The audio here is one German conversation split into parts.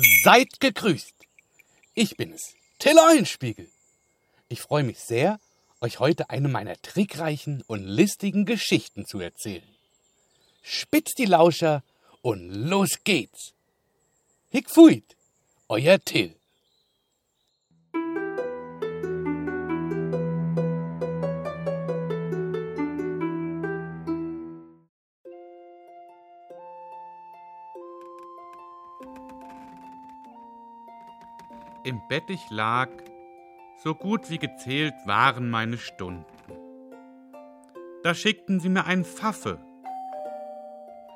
Seid gegrüßt. Ich bin es, Till Eulenspiegel. Ich freue mich sehr, euch heute eine meiner trickreichen und listigen Geschichten zu erzählen. Spitzt die Lauscher und los geht's. Hick fuit, euer Till. Im Bett ich lag, so gut wie gezählt waren meine Stunden. Da schickten sie mir einen Pfaffe,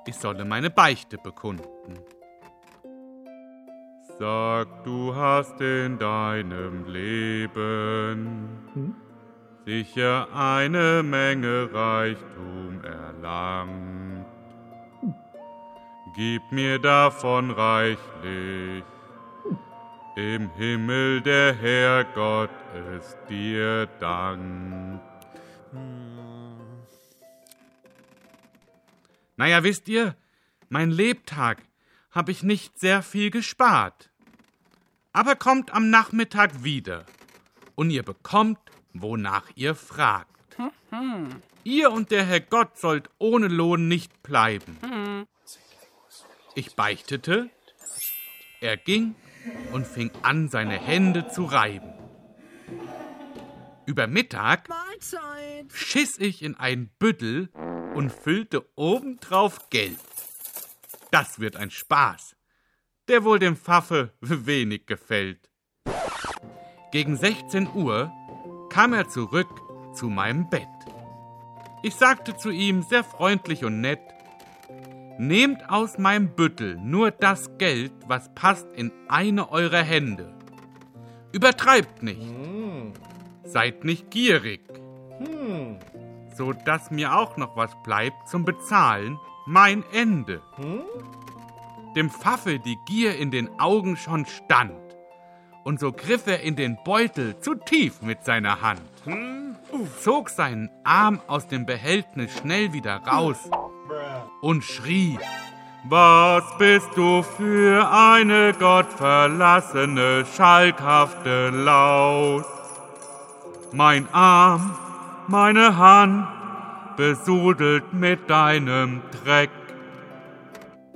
ich solle meine Beichte bekunden. Sag, du hast in deinem Leben sicher eine Menge Reichtum erlangt. Gib mir davon reichlich, im Himmel der Herrgott es dir dankt. Naja, wisst ihr, mein Lebtag habe ich nicht sehr viel gespart. Aber kommt am Nachmittag wieder und ihr bekommt, wonach ihr fragt. Ihr und der Herr Gott sollt ohne Lohn nicht bleiben. Ich beichtete, er ging und fing an, seine Hände zu reiben. Über Mittag Mahlzeit. schiss ich in ein Büttel und füllte obendrauf Geld. Das wird ein Spaß, der wohl dem Pfaffe wenig gefällt. Gegen 16 Uhr kam er zurück zu meinem Bett. Ich sagte zu ihm sehr freundlich und nett, Nehmt aus meinem Büttel nur das Geld, was passt in eine eurer Hände. Übertreibt nicht. Hm. Seid nicht gierig. Hm. So dass mir auch noch was bleibt zum Bezahlen, mein Ende. Hm? Dem Pfaffe die Gier in den Augen schon stand. Und so griff er in den Beutel zu tief mit seiner Hand. Hm? Zog seinen Arm aus dem Behältnis schnell wieder raus und schrie, was bist du für eine gottverlassene, schalkhafte Laus? Mein Arm, meine Hand, besudelt mit deinem Dreck.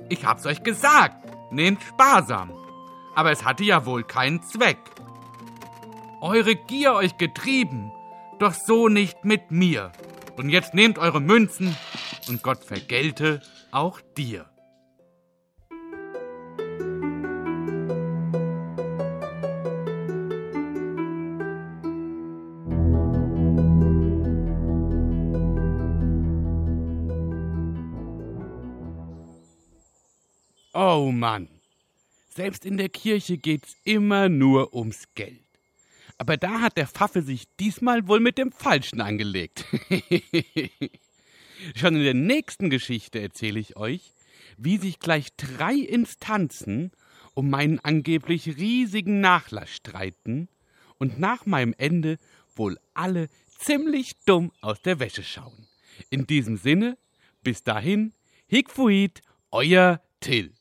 Ich hab's euch gesagt, nehmt sparsam, aber es hatte ja wohl keinen Zweck. Eure Gier euch getrieben, doch so nicht mit mir. Und jetzt nehmt eure Münzen und Gott vergelte auch dir. Oh Mann, selbst in der Kirche geht's immer nur ums Geld. Aber da hat der Pfaffe sich diesmal wohl mit dem Falschen angelegt. Schon in der nächsten Geschichte erzähle ich euch, wie sich gleich drei Instanzen um meinen angeblich riesigen Nachlass streiten und nach meinem Ende wohl alle ziemlich dumm aus der Wäsche schauen. In diesem Sinne, bis dahin, Hickfuit, euer Till.